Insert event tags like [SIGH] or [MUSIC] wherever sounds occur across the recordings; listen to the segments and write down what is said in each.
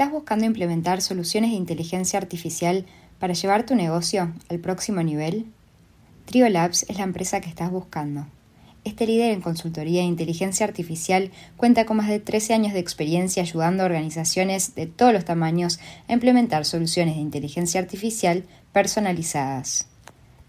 ¿Estás buscando implementar soluciones de inteligencia artificial para llevar tu negocio al próximo nivel? Trio Labs es la empresa que estás buscando. Este líder en consultoría de inteligencia artificial cuenta con más de 13 años de experiencia ayudando a organizaciones de todos los tamaños a implementar soluciones de inteligencia artificial personalizadas.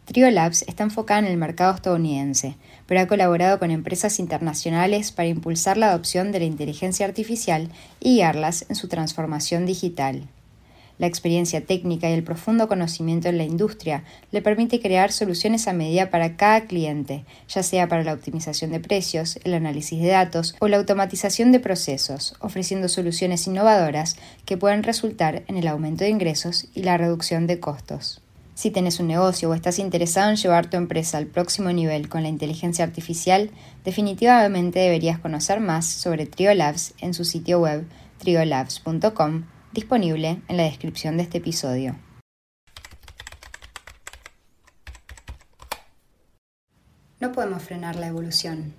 Trio Labs está enfocada en el mercado estadounidense, pero ha colaborado con empresas internacionales para impulsar la adopción de la inteligencia artificial y guiarlas en su transformación digital. La experiencia técnica y el profundo conocimiento en la industria le permite crear soluciones a medida para cada cliente, ya sea para la optimización de precios, el análisis de datos o la automatización de procesos, ofreciendo soluciones innovadoras que pueden resultar en el aumento de ingresos y la reducción de costos. Si tienes un negocio o estás interesado en llevar tu empresa al próximo nivel con la inteligencia artificial, definitivamente deberías conocer más sobre Triolabs en su sitio web triolabs.com, disponible en la descripción de este episodio. No podemos frenar la evolución,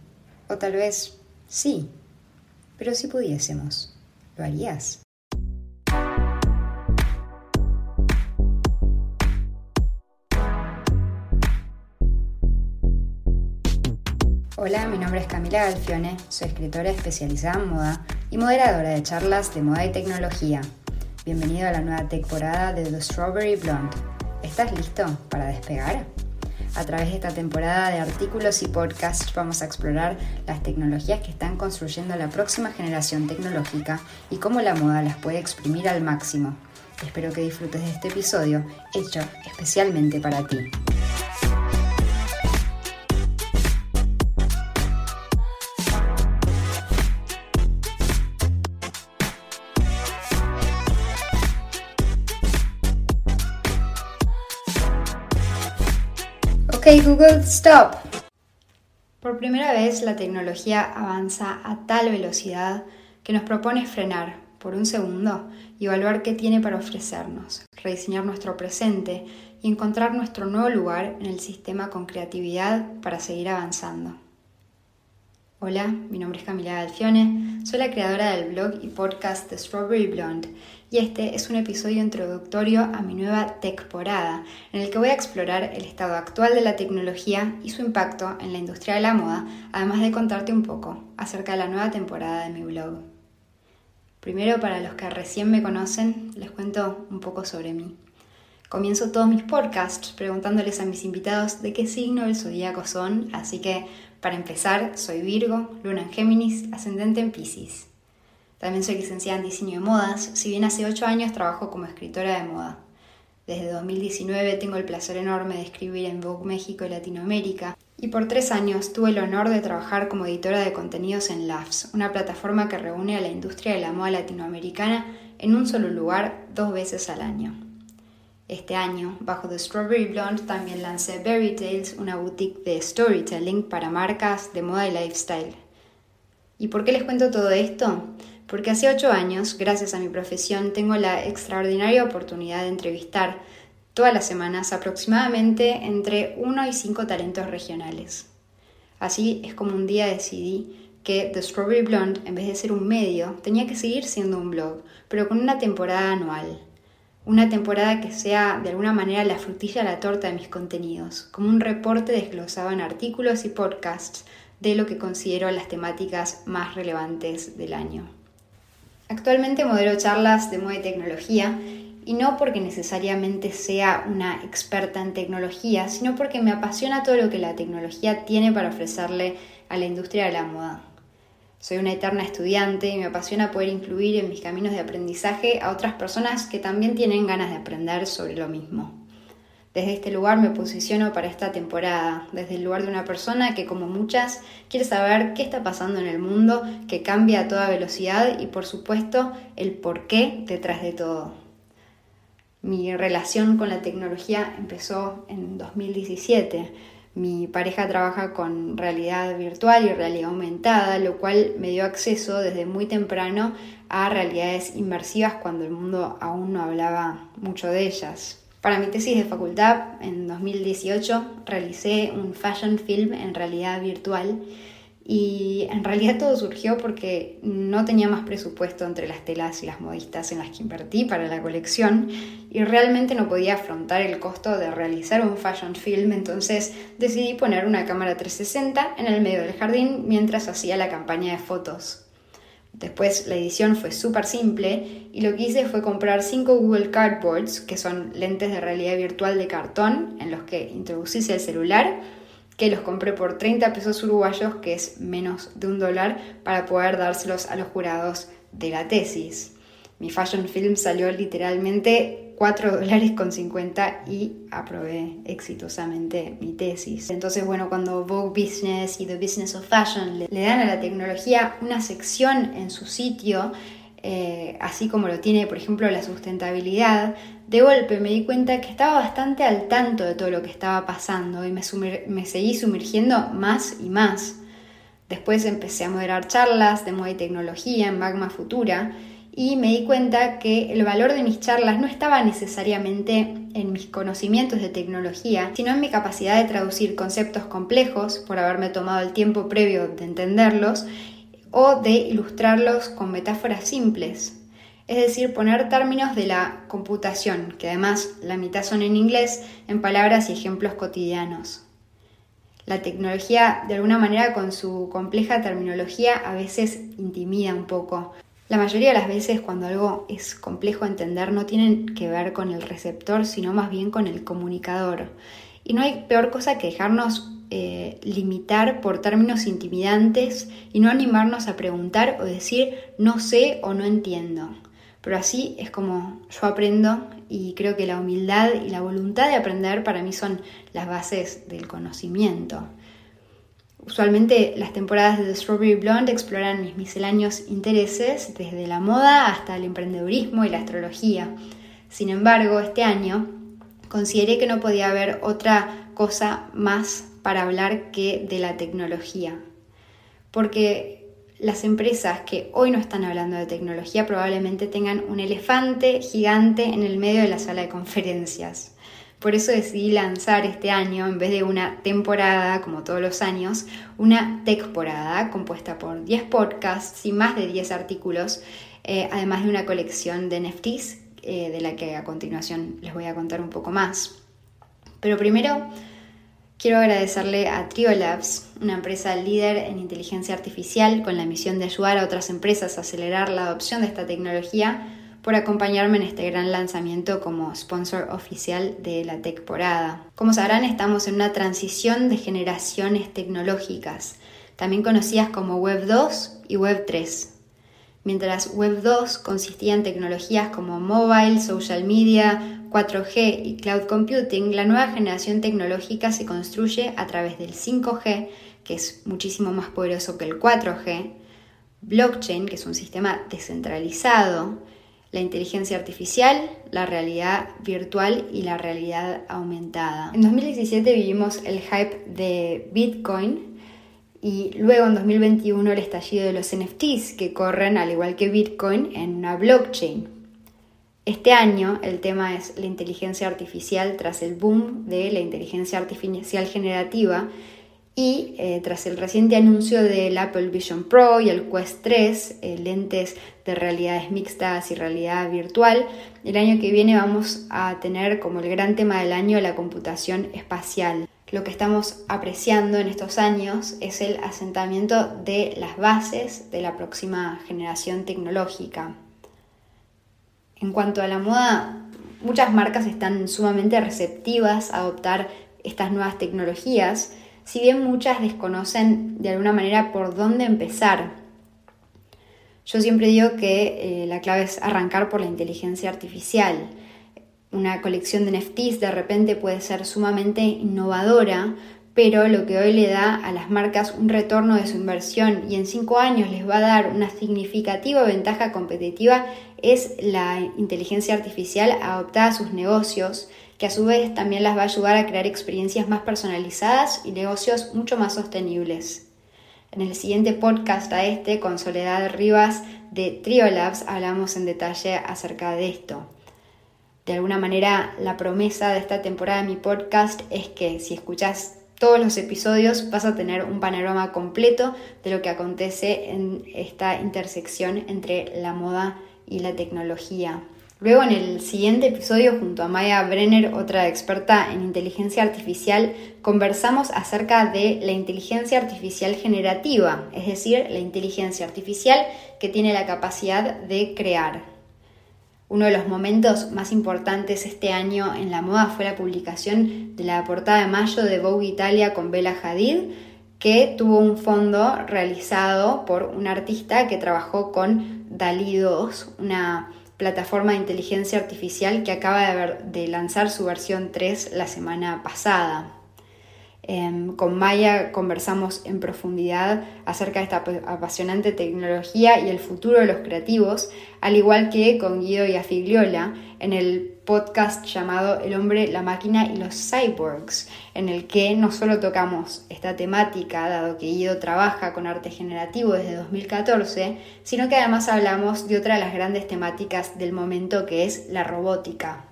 o tal vez sí, pero si pudiésemos, ¿lo harías? Hola, mi nombre es Camila Galfione, soy escritora especializada en moda y moderadora de charlas de moda y tecnología. Bienvenido a la nueva temporada de The Strawberry Blonde. ¿Estás listo para despegar? A través de esta temporada de artículos y podcasts vamos a explorar las tecnologías que están construyendo la próxima generación tecnológica y cómo la moda las puede exprimir al máximo. Espero que disfrutes de este episodio hecho especialmente para ti. Google, stop. Por primera vez la tecnología avanza a tal velocidad que nos propone frenar por un segundo y evaluar qué tiene para ofrecernos, rediseñar nuestro presente y encontrar nuestro nuevo lugar en el sistema con creatividad para seguir avanzando. Hola, mi nombre es Camila Galfione, soy la creadora del blog y podcast The Strawberry Blonde y este es un episodio introductorio a mi nueva temporada en el que voy a explorar el estado actual de la tecnología y su impacto en la industria de la moda, además de contarte un poco acerca de la nueva temporada de mi blog. Primero, para los que recién me conocen, les cuento un poco sobre mí. Comienzo todos mis podcasts preguntándoles a mis invitados de qué signo del zodíaco son, así que para empezar, soy Virgo, Luna en Géminis, ascendente en Pisces. También soy licenciada en diseño de modas, si bien hace 8 años trabajo como escritora de moda. Desde 2019 tengo el placer enorme de escribir en Vogue México y Latinoamérica y por tres años tuve el honor de trabajar como editora de contenidos en LAFS, una plataforma que reúne a la industria de la moda latinoamericana en un solo lugar dos veces al año. Este año, bajo The Strawberry Blonde, también lancé Berry Tales, una boutique de storytelling para marcas de moda y lifestyle. ¿Y por qué les cuento todo esto? Porque hace ocho años, gracias a mi profesión, tengo la extraordinaria oportunidad de entrevistar todas las semanas aproximadamente entre uno y cinco talentos regionales. Así es como un día decidí que The Strawberry Blonde, en vez de ser un medio, tenía que seguir siendo un blog, pero con una temporada anual una temporada que sea de alguna manera la frutilla a la torta de mis contenidos, como un reporte desglosado en artículos y podcasts de lo que considero las temáticas más relevantes del año. Actualmente modelo charlas de moda y tecnología y no porque necesariamente sea una experta en tecnología, sino porque me apasiona todo lo que la tecnología tiene para ofrecerle a la industria de la moda. Soy una eterna estudiante y me apasiona poder incluir en mis caminos de aprendizaje a otras personas que también tienen ganas de aprender sobre lo mismo. Desde este lugar me posiciono para esta temporada, desde el lugar de una persona que, como muchas, quiere saber qué está pasando en el mundo, que cambia a toda velocidad y, por supuesto, el por qué detrás de todo. Mi relación con la tecnología empezó en 2017 mi pareja trabaja con realidad virtual y realidad aumentada, lo cual me dio acceso desde muy temprano a realidades inmersivas cuando el mundo aún no hablaba mucho de ellas. Para mi tesis de facultad, en 2018, realicé un fashion film en realidad virtual Y en realidad todo surgió porque no tenía más presupuesto entre las telas y las modistas en las que invertí para la colección y realmente no podía afrontar el costo de realizar un fashion film, entonces decidí poner una cámara 360 en el medio del jardín mientras hacía la campaña de fotos. Después la edición fue súper simple y lo que hice fue comprar 5 Google Cardboards, que son lentes de realidad virtual de cartón en los que introducís el celular que los compré por 30 pesos uruguayos, que es menos de un dólar, para poder dárselos a los jurados de la tesis. Mi fashion film salió literalmente 4 dólares con 50 y aprobé exitosamente mi tesis. Entonces, bueno, cuando Vogue Business y The Business of Fashion le, dan a la tecnología una sección en su sitio, eh, así como lo tiene, por ejemplo, la sustentabilidad, de golpe me di cuenta que estaba bastante al tanto de todo lo que estaba pasando y me, me seguí sumergiendo más y más. Después empecé a moderar charlas de moda y tecnología en Magma Futura y me di cuenta que el valor de mis charlas no estaba necesariamente en mis conocimientos de tecnología, sino en mi capacidad de traducir conceptos complejos por haberme tomado el tiempo previo de entenderlos o de ilustrarlos con metáforas simples, es decir, poner términos de la computación, que además la mitad son en inglés, en palabras y ejemplos cotidianos. La tecnología, de alguna manera, con su compleja terminología, a veces intimida un poco. La mayoría de las veces cuando algo es complejo de entender no tienen que ver con el receptor, sino más bien con el comunicador. Y no hay peor cosa que dejarnos eh, limitar por términos intimidantes y no animarnos a preguntar o decir no sé o no entiendo. Pero así es como yo aprendo y creo que la humildad y la voluntad de aprender para mí son las bases del conocimiento. Usualmente las temporadas de The Strawberry Blonde exploran mis misceláneos intereses desde la moda hasta el emprendedurismo y la astrología. Sin embargo, este año consideré que no podía haber otra cosa más para hablar que de la tecnología. Porque las empresas que hoy no están hablando de tecnología probablemente tengan un elefante gigante en el medio de la sala de conferencias. Por eso decidí lanzar este año, en vez de una temporada, como todos los años, una temporada compuesta por 10 podcasts y más de 10 artículos, eh, además de una colección de NFTs eh, de la que a continuación les voy a contar un poco más. Pero primero quiero agradecerle a Triolabs, una empresa líder en inteligencia artificial con la misión de ayudar a otras empresas a acelerar la adopción de esta tecnología, por acompañarme en este gran lanzamiento como sponsor oficial de la Tecporada. Como sabrán, estamos en una transición de generaciones tecnológicas, también conocidas como Web 2 y Web 3. Mientras Web 2 consistía en tecnologías como mobile, social media, 4G y cloud computing, la nueva generación tecnológica se construye a través del 5G, que es muchísimo más poderoso que el 4G, blockchain, que es un sistema descentralizado, la inteligencia artificial, la realidad virtual y la realidad aumentada. En 2017 vivimos el hype de Bitcoin, y luego en 2021 el estallido de los NFTs que corren al igual que Bitcoin en una blockchain. Este año el tema es la inteligencia artificial tras el boom de la inteligencia artificial generativa y eh, tras el reciente anuncio del Apple Vision Pro y el Quest 3, eh, lentes de realidades mixtas y realidad virtual, el año que viene vamos a tener como el gran tema del año la computación espacial lo que estamos apreciando en estos años es el asentamiento de las bases de la próxima generación tecnológica. En cuanto a la moda, muchas marcas están sumamente receptivas a adoptar estas nuevas tecnologías, si bien muchas desconocen de alguna manera por dónde empezar. Yo siempre digo que eh, la clave es arrancar por la inteligencia artificial una colección de NFTs de repente puede ser sumamente innovadora, pero lo que hoy le da a las marcas un retorno de su inversión y en cinco años les va a dar una significativa ventaja competitiva es la inteligencia artificial adoptada a sus negocios, que a su vez también las va a ayudar a crear experiencias más personalizadas y negocios mucho más sostenibles. En el siguiente podcast a este, con Soledad Rivas de Triolabs, hablamos en detalle acerca de esto. De alguna manera, la promesa de esta temporada de mi podcast es que si escuchas todos los episodios vas a tener un panorama completo de lo que acontece en esta intersección entre la moda y la tecnología. Luego en el siguiente episodio junto a Maya Brenner, otra experta en inteligencia artificial, conversamos acerca de la inteligencia artificial generativa, es decir, la inteligencia artificial que tiene la capacidad de crear. Uno de los momentos más importantes este año en la moda fue la publicación de la portada de mayo de Vogue Italia con Bella Hadid, que tuvo un fondo realizado por un artista que trabajó con Dalí 2, una plataforma de inteligencia artificial que acaba de, de lanzar su versión 3 la semana pasada. Em, con Maya conversamos en profundidad acerca de esta apasionante tecnología y el futuro de los creativos, al igual que con Guido y Afigliola en el podcast llamado El hombre, la máquina y los cyborgs, en el que no solo tocamos esta temática, dado que Guido trabaja con arte generativo desde 2014, sino que además hablamos de otra de las grandes temáticas del momento que es la robótica.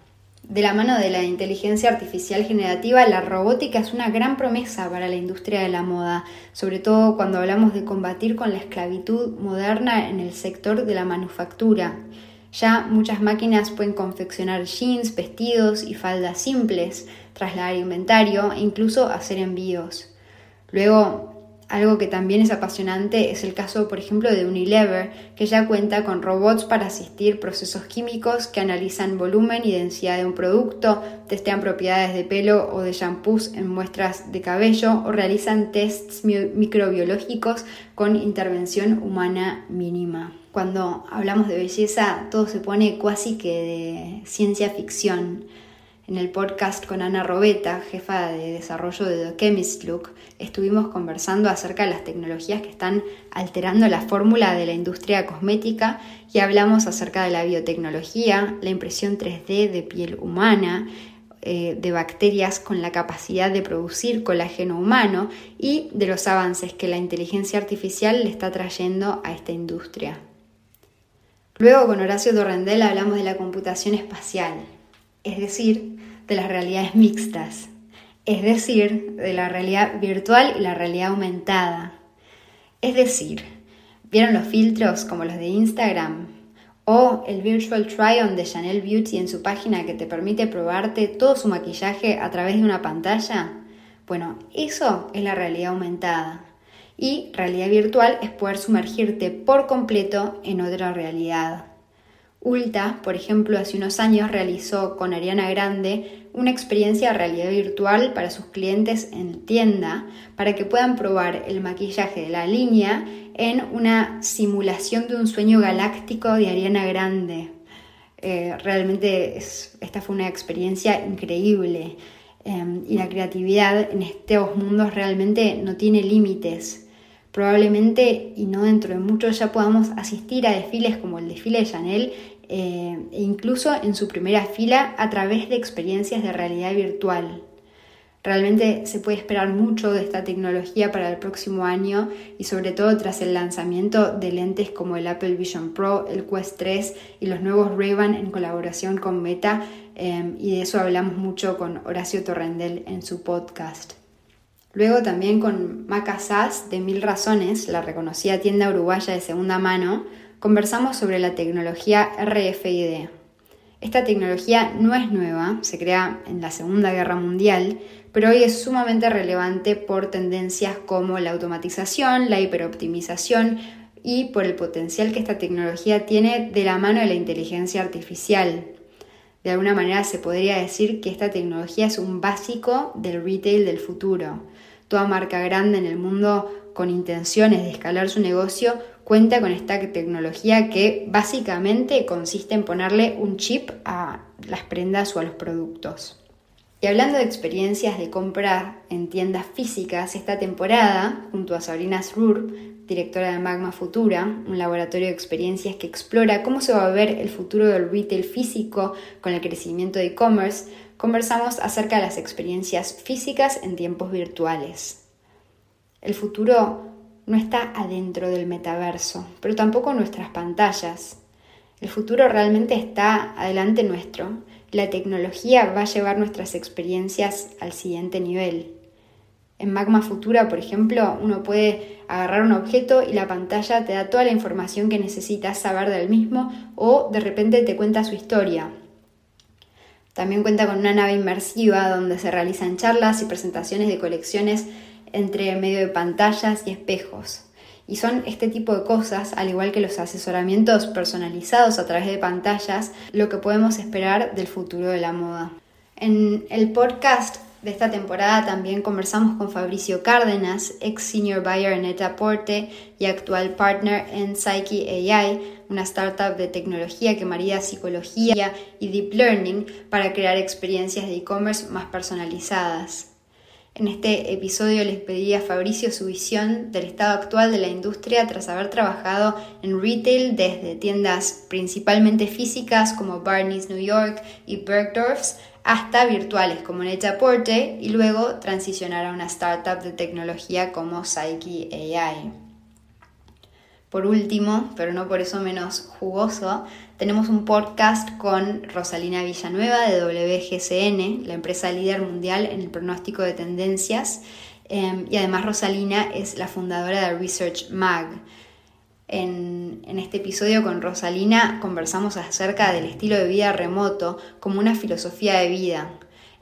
De la mano de la inteligencia artificial generativa, la robótica es una gran promesa para la industria de la moda, sobre todo cuando hablamos de combatir con la esclavitud moderna en el sector de la manufactura. Ya muchas máquinas pueden confeccionar jeans, vestidos y faldas simples, trasladar inventario e incluso hacer envíos. Luego, algo que también es apasionante es el caso, por ejemplo, de Unilever, que ya cuenta con robots para asistir procesos químicos que analizan volumen y densidad de un producto, testean propiedades de pelo o de shampoos en muestras de cabello o realizan tests microbiológicos con intervención humana mínima. Cuando hablamos de belleza, todo se pone casi que de ciencia ficción. En el podcast con Ana Robeta, jefa de desarrollo de The Look, estuvimos conversando acerca de las tecnologías que están alterando la fórmula de la industria cosmética y hablamos acerca de la biotecnología, la impresión 3D de piel humana, eh, de bacterias con la capacidad de producir colágeno humano y de los avances que la inteligencia artificial le está trayendo a esta industria. Luego con Horacio Torrendel hablamos de la computación espacial, es decir, de las realidades mixtas, es decir, de la realidad virtual y la realidad aumentada. Es decir, ¿vieron los filtros como los de Instagram? O el Virtual Try-On de Chanel Beauty en su página que te permite probarte todo su maquillaje a través de una pantalla. Bueno, eso es la realidad aumentada. Y realidad virtual es poder sumergirte por completo en otra realidad. Ulta, por ejemplo, hace unos años realizó con Ariana Grande una experiencia de realidad virtual para sus clientes en tienda para que puedan probar el maquillaje de la línea en una simulación de un sueño galáctico de Ariana Grande. Eh, realmente esta fue una experiencia increíble em, y la creatividad en estos mundos realmente no tiene límites. Probablemente y no dentro de mucho ya podamos asistir a desfiles como el desfile de Chanel eh, e incluso en su primera fila a través de experiencias de realidad virtual. Realmente se puede esperar mucho de esta tecnología para el próximo año y sobre todo tras el lanzamiento de lentes como el Apple Vision Pro, el Quest 3 y los nuevos Ray-Ban en colaboración con Meta eh, y de eso hablamos mucho con Horacio Torrendel en su podcast. Luego también con Maca Sass de Mil Razones, la reconocida tienda uruguaya de segunda mano, conversamos sobre la tecnología RFID. Esta tecnología no es nueva, se crea en la Segunda Guerra Mundial, pero hoy es sumamente relevante por tendencias como la automatización, la hiperoptimización y por el potencial que esta tecnología tiene de la mano de la inteligencia artificial. De alguna manera se podría decir que esta tecnología es un básico del retail del futuro. Toda marca grande en el mundo con intenciones de escalar su negocio cuenta con esta tecnología que básicamente consiste en ponerle un chip a las prendas o a los productos. Y hablando de experiencias de compra en tiendas físicas, esta temporada, junto a Sabrina Srur, directora de Magma Futura, un laboratorio de experiencias que explora cómo se va a ver el futuro del retail físico con el crecimiento de e-commerce, conversamos acerca de las experiencias físicas en tiempos virtuales. El futuro no está adentro del metaverso, pero tampoco nuestras pantallas. El futuro realmente está adelante nuestro. La tecnología va a llevar nuestras experiencias al siguiente nivel. En Magma Futura, por ejemplo, uno puede agarrar un objeto y la pantalla te da toda la información que necesitas saber del mismo o de repente te cuenta su historia. También cuenta con una nave inmersiva donde se realizan charlas y presentaciones de colecciones entre medio de pantallas y espejos. Y son este tipo de cosas, al igual que los asesoramientos personalizados a través de pantallas, lo que podemos esperar del futuro de la moda. En el podcast de esta temporada también conversamos con Fabricio Cárdenas, ex senior buyer en Etaporte y actual partner en Psyche AI, una startup de tecnología que marida psicología y deep learning para crear experiencias de e-commerce más personalizadas. En este episodio les pedí a Fabricio su visión del estado actual de la industria tras haber trabajado en retail desde tiendas principalmente físicas como Barney's New York y Bergdorf's hasta virtuales como Net-a-Porter y luego transicionar a una startup de tecnología como Psyche AI. Por último, pero no por eso menos jugoso, tenemos un podcast con Rosalina Villanueva de WGCN, la empresa líder mundial en el pronóstico de tendencias, em, y además Rosalina es la fundadora de Research Mag. En, este episodio con Rosalina conversamos acerca del estilo de vida remoto como una filosofía de vida.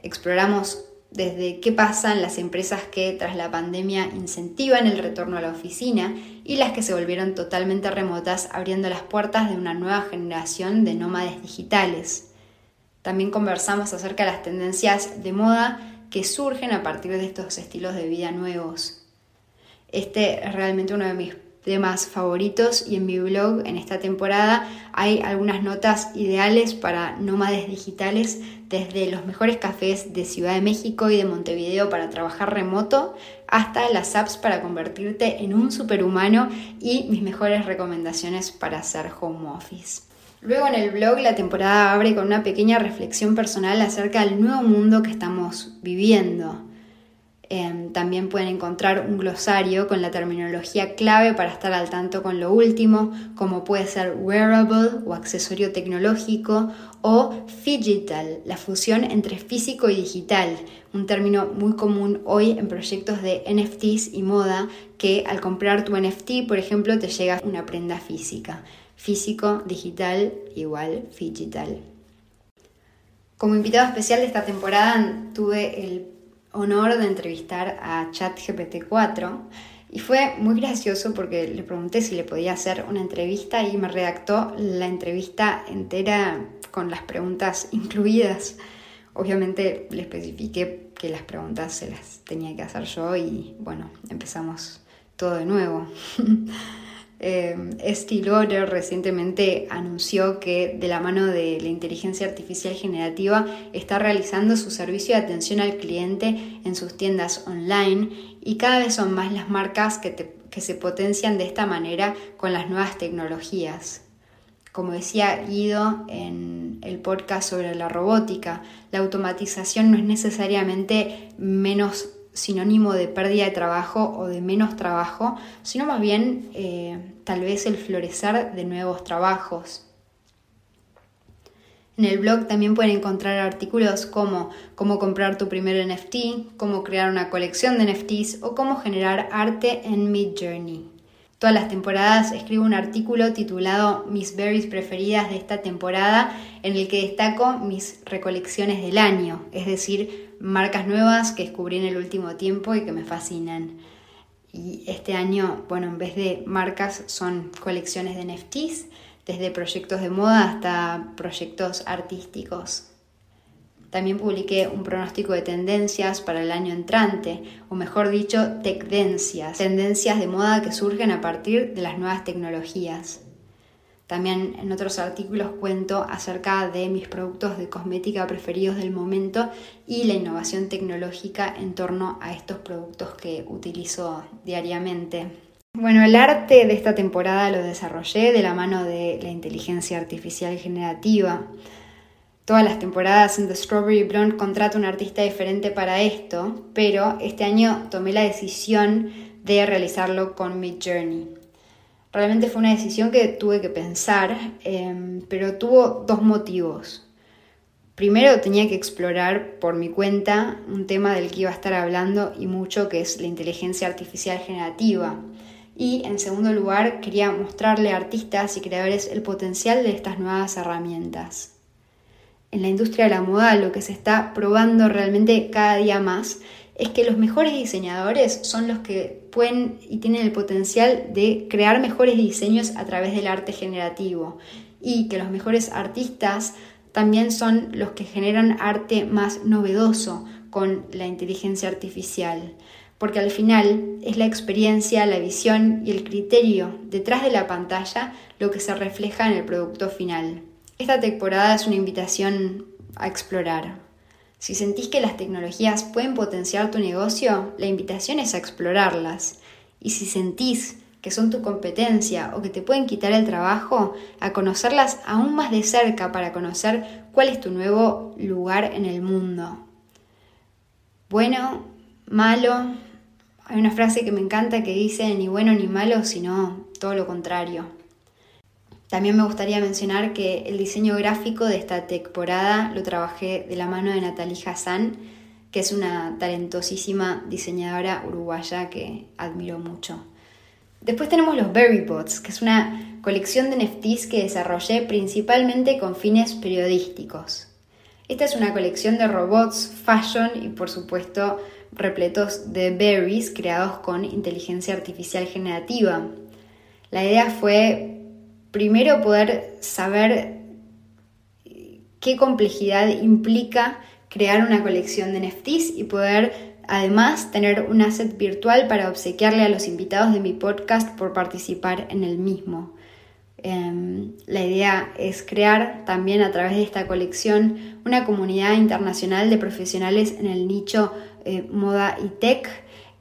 Exploramos desde qué pasan las empresas que tras la pandemia incentivan el retorno a la oficina y las que se volvieron totalmente remotas abriendo las puertas de una nueva generación de nómades digitales. También conversamos acerca de las tendencias de moda que surgen a partir de estos estilos de vida nuevos. Este es realmente uno de mis temas favoritos y en mi blog en esta temporada hay algunas notas ideales para nómades digitales desde los mejores cafés de Ciudad de México y de Montevideo para trabajar remoto hasta las apps para convertirte en un superhumano y mis mejores recomendaciones para hacer home office. Luego en el blog la temporada abre con una pequeña reflexión personal acerca del nuevo mundo que estamos viviendo. Em, también pueden encontrar un glosario con la terminología clave para estar al tanto con lo último, como puede ser wearable o accesorio tecnológico o digital, la fusión entre físico y digital, un término muy común hoy en proyectos de NFTs y moda, que al comprar tu NFT, por ejemplo, te llega una prenda física. Físico, digital, igual, digital. Como invitado especial de esta temporada tuve el honor de entrevistar a ChatGPT-4 y fue muy gracioso porque le pregunté si le podía hacer una entrevista y me redactó la entrevista entera con las preguntas incluidas. Obviamente le especifiqué que las preguntas se las tenía que hacer yo y bueno, empezamos todo de nuevo. [LAUGHS] Eh, recientemente anunció que de la mano de la inteligencia artificial generativa está realizando su servicio de atención al cliente en sus tiendas online y cada vez son más las marcas que, que se potencian de esta manera con las nuevas tecnologías. Como decía Guido en el podcast sobre la robótica, la automatización no es necesariamente menos sinónimo de pérdida de trabajo o de menos trabajo, sino más bien eh, tal vez el florecer de nuevos trabajos. En el blog también pueden encontrar artículos como cómo comprar tu primer NFT, cómo crear una colección de NFTs o cómo generar arte en Midjourney. Todas las temporadas escribo un artículo titulado Mis berries preferidas de esta temporada en el que destaco mis recolecciones del año, es decir, marcas nuevas que descubrí en el último tiempo y que me fascinan. Y este año, bueno, en vez de marcas son colecciones de NFTs, desde proyectos de moda hasta proyectos artísticos. También publiqué un pronóstico de tendencias para el año entrante, o mejor dicho, tecdencias, tendencias de moda que surgen a partir de las nuevas tecnologías. También en otros artículos cuento acerca de mis productos de cosmética preferidos del momento y la innovación tecnológica en torno a estos productos que utilizo diariamente. Bueno, el arte de esta temporada lo desarrollé de la mano de la inteligencia artificial generativa todas las temporadas en The Strawberry Blonde contrato un artista diferente para esto, pero este año tomé la decisión de realizarlo con Mid Journey. Realmente fue una decisión que tuve que pensar, em, pero tuvo dos motivos. Primero tenía que explorar por mi cuenta un tema del que iba a estar hablando y mucho, que es la inteligencia artificial generativa. Y en segundo lugar, quería mostrarle a artistas y creadores el potencial de estas nuevas herramientas. En la industria de la moda lo que se está probando realmente cada día más es que los mejores diseñadores son los que y tienen el potencial de crear mejores diseños a través del arte generativo y que los mejores artistas también son los que generan arte más novedoso con la inteligencia artificial, porque al final es la experiencia, la visión y el criterio detrás de la pantalla lo que se refleja en el producto final. Esta temporada es una invitación a explorar. Si sentís que las tecnologías pueden potenciar tu negocio, la invitación es a explorarlas. Y si sentís que son tu competencia o que te pueden quitar el trabajo, a conocerlas aún más de cerca para conocer cuál es tu nuevo lugar en el mundo. Bueno, malo, hay una frase que me encanta que dice ni bueno ni malo, sino todo lo contrario. También me gustaría mencionar que el diseño gráfico de esta temporada lo trabajé de la mano de Natalie Hassan, que es una talentosísima diseñadora uruguaya que admiro mucho. Después tenemos los Berry Bots, que es una colección de NFTs que desarrollé principalmente con fines periodísticos. Esta es una colección de robots, fashion y por supuesto repletos de berries creados con inteligencia artificial generativa. La idea fue primero poder saber qué complejidad implica crear una colección de NFTs y poder Además, tener un asset virtual para obsequiarle a los invitados de mi podcast por participar en el mismo. Em, la idea es crear también a través de esta colección una comunidad internacional de profesionales en el nicho eh, moda y tech,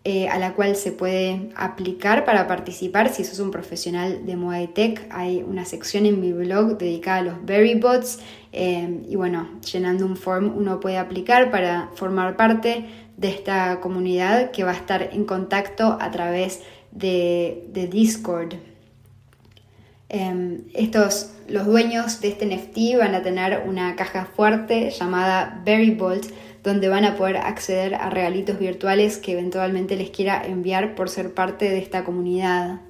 eh, a la cual se puede aplicar para participar si sos un profesional de moda y tech. Hay una sección en mi blog dedicada a los Berrybots em, y bueno, llenando un form uno puede aplicar para formar parte de esta comunidad que va a estar en contacto a través de, Discord. Em, estos, los dueños de este NFT van a tener una caja fuerte llamada Berry Bolt, donde van a poder acceder a regalitos virtuales que eventualmente les quiera enviar por ser parte de esta comunidad.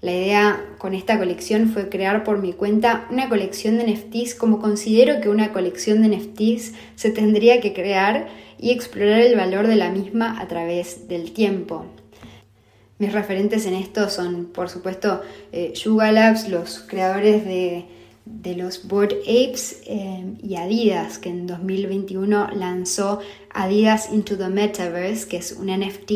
La idea con esta colección fue crear por mi cuenta una colección de NFTs como considero que una colección de NFTs se tendría que crear y explorar el valor de la misma a través del tiempo. Mis referentes en esto son, por supuesto, eh, Yuga Labs, los creadores de, los Board Apes eh, y Adidas, que en 2021 lanzó Adidas Into the Metaverse, que es un NFT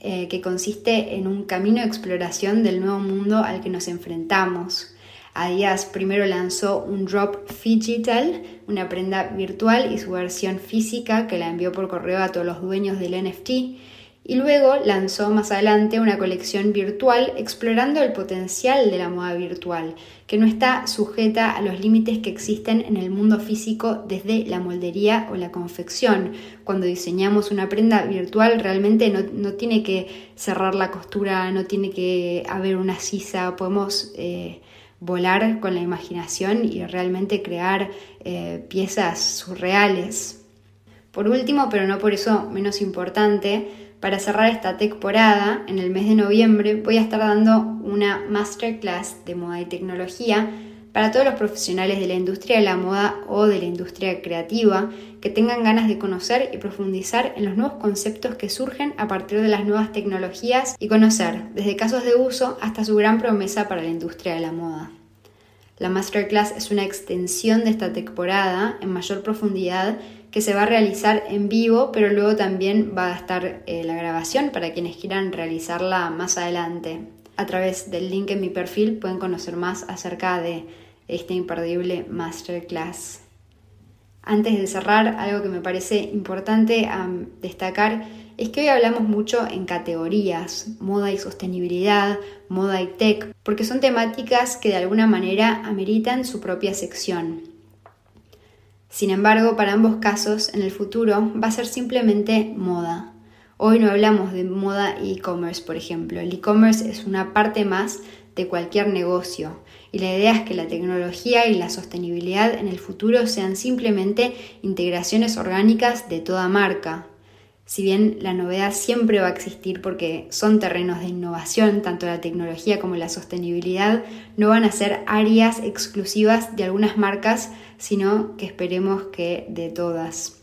eh, que consiste en un camino de exploración del nuevo mundo al que nos enfrentamos. Adidas primero lanzó un Drop Digital, una prenda virtual y su versión física que la envió por correo a todos los dueños del NFT. Y luego lanzó más adelante una colección virtual explorando el potencial de la moda virtual, que no está sujeta a los límites que existen en el mundo físico desde la moldería o la confección. Cuando diseñamos una prenda virtual realmente no, tiene que cerrar la costura, no tiene que haber una sisa, podemos... Eh, volar con la imaginación y realmente crear eh, piezas surreales. Por último, pero no por eso menos importante, para cerrar esta temporada, en el mes de noviembre voy a estar dando una masterclass de moda y tecnología para todos los profesionales de la industria de la moda o de la industria creativa que tengan ganas de conocer y profundizar en los nuevos conceptos que surgen a partir de las nuevas tecnologías y conocer desde casos de uso hasta su gran promesa para la industria de la moda. La masterclass es una extensión de esta temporada en mayor profundidad que se va a realizar en vivo, pero luego también va a estar eh, la grabación para quienes quieran realizarla más adelante. A través del link en mi perfil pueden conocer más acerca de esta imperdible masterclass. Antes de cerrar, algo que me parece importante destacar es que hoy hablamos mucho en categorías, moda y sostenibilidad, moda y tech, porque son temáticas que de alguna manera ameritan su propia sección. Sin embargo, para ambos casos, en el futuro va a ser simplemente moda. Hoy no hablamos de moda e-commerce, por ejemplo. El e-commerce es una parte más de cualquier negocio Y la idea es que la tecnología y la sostenibilidad en el futuro sean simplemente integraciones orgánicas de toda marca. Si bien la novedad siempre va a existir porque son terrenos de innovación, tanto la tecnología como la sostenibilidad no van a ser áreas exclusivas de algunas marcas, sino que esperemos que de todas.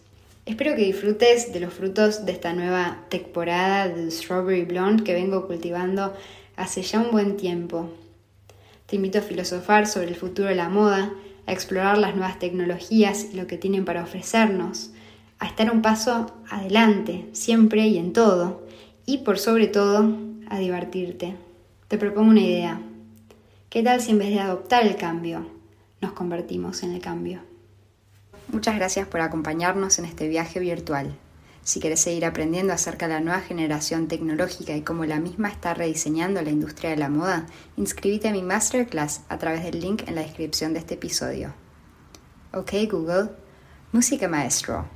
Espero que disfrutes de los frutos de esta nueva temporada de Strawberry Blonde que vengo cultivando hace ya un buen tiempo. Te invito a filosofar sobre el futuro de la moda, a explorar las nuevas tecnologías y lo que tienen para ofrecernos, a estar un paso adelante, siempre y en todo, y por sobre todo, a divertirte. Te propongo una idea. ¿Qué tal si en vez de adoptar el cambio, nos convertimos en el cambio? Muchas gracias por acompañarnos en este viaje virtual. Si quieres seguir aprendiendo acerca de la nueva generación tecnológica y cómo la misma está rediseñando la industria de la moda, inscríbete a mi masterclass a través del link en la descripción de este episodio. Ok Google, música maestro.